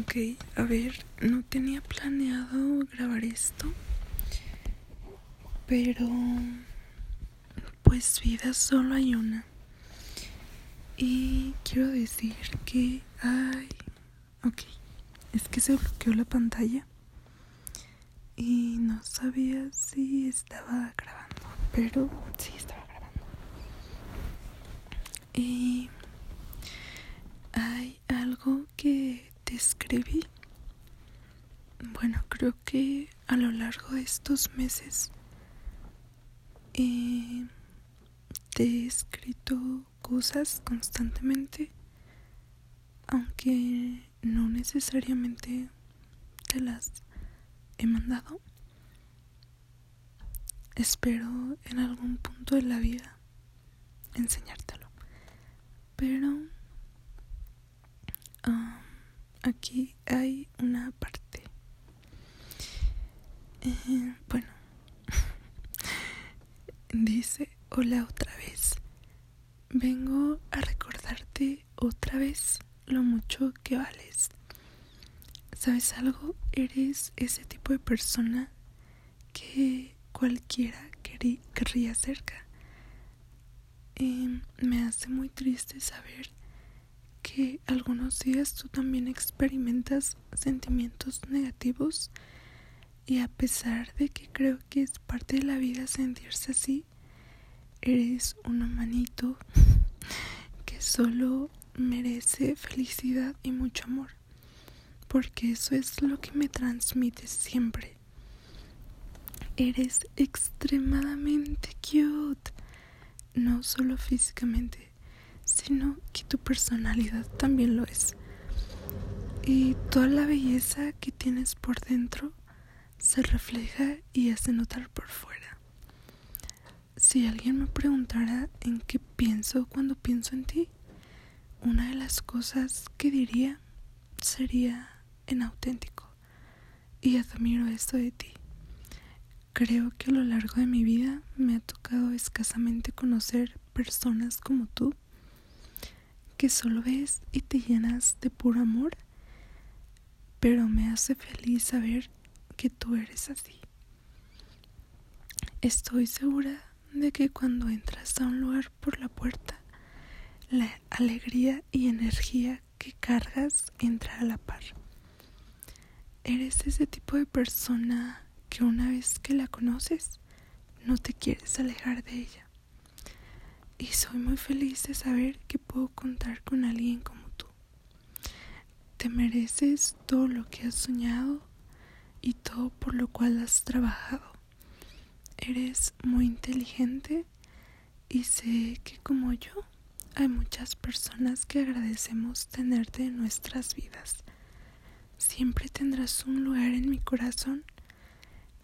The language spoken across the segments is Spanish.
Ok, a ver, no tenía planeado grabar esto, pero pues vida solo hay una. Y quiero decir que ay, ok, es que se bloqueó la pantalla y no sabía si estaba grabando, pero sí estaba grabando. Y hay algo que te escribí. Bueno, creo a lo largo de estos meses eh, te he escrito cosas constantemente, aunque no necesariamente te las he mandado. Espero en algún punto de la vida enseñártelo. Pero ah, aquí hay una parte. Eh, bueno, dice, hola otra vez. Vengo a recordarte otra vez lo mucho que vales. ¿Sabes algo? Eres ese tipo de persona que cualquiera querría cerca. Eh, me hace muy triste saber que algunos días tú también experimentas sentimientos negativos y a pesar de que creo que es parte de la vida sentirse así, eres un humanito que solo merece felicidad y mucho amor, porque eso es lo que me transmites siempre. Eres extremadamente cute, no solo físicamente, sino que tu personalidad también lo es. Y toda la belleza que tienes por dentro se refleja y hace notar por fuera. Si alguien me preguntara en qué pienso cuando pienso en ti, una de las cosas que diría sería en auténtico. Y admiro esto de ti. Creo que a lo largo de mi vida me ha tocado escasamente conocer personas como tú que solo ves y te llenas de puro amor, pero me hace feliz saber que tú eres así. Estoy segura de que cuando entras a un lugar por la puerta, la alegría y energía que cargas entra a la par. Eres ese tipo de persona que una vez que la conoces, no te quieres alejar de ella y soy muy feliz de saber que puedo contar con alguien como tú. Te mereces todo lo que has soñado y todo por lo cual has trabajado. Eres muy inteligente y sé que como yo hay muchas personas que agradecemos tenerte en nuestras vidas. Siempre tendrás un lugar en mi corazón.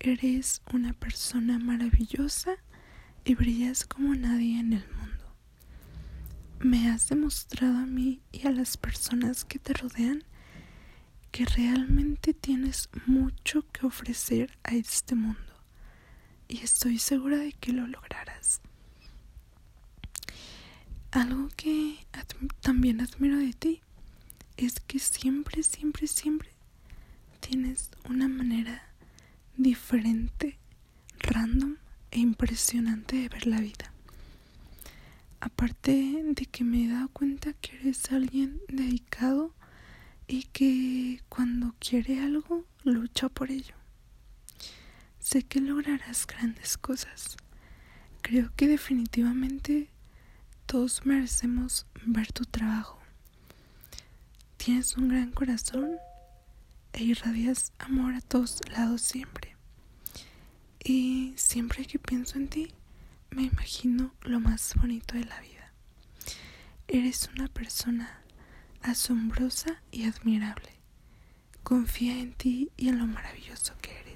Eres una persona maravillosa y brillas como nadie en el mundo. Me has demostrado a mí y a las personas que te rodean que realmente tienes mucho que ofrecer a este mundo y estoy segura de que lo lograrás. Algo que también admiro de ti es que siempre, siempre, siempre tienes una manera diferente, random e impresionante de ver la vida. Aparte de que me he dado cuenta que eres alguien dedicado y que cuando quiere algo lucha por ello. Sé que lograrás grandes cosas. Creo que definitivamente todos merecemos ver tu trabajo. Tienes un gran corazón e irradias amor a todos lados siempre. Y siempre que pienso en ti, me imagino lo más bonito de la vida. Eres una persona asombrosa y admirable. Confía en ti y en lo maravilloso que eres.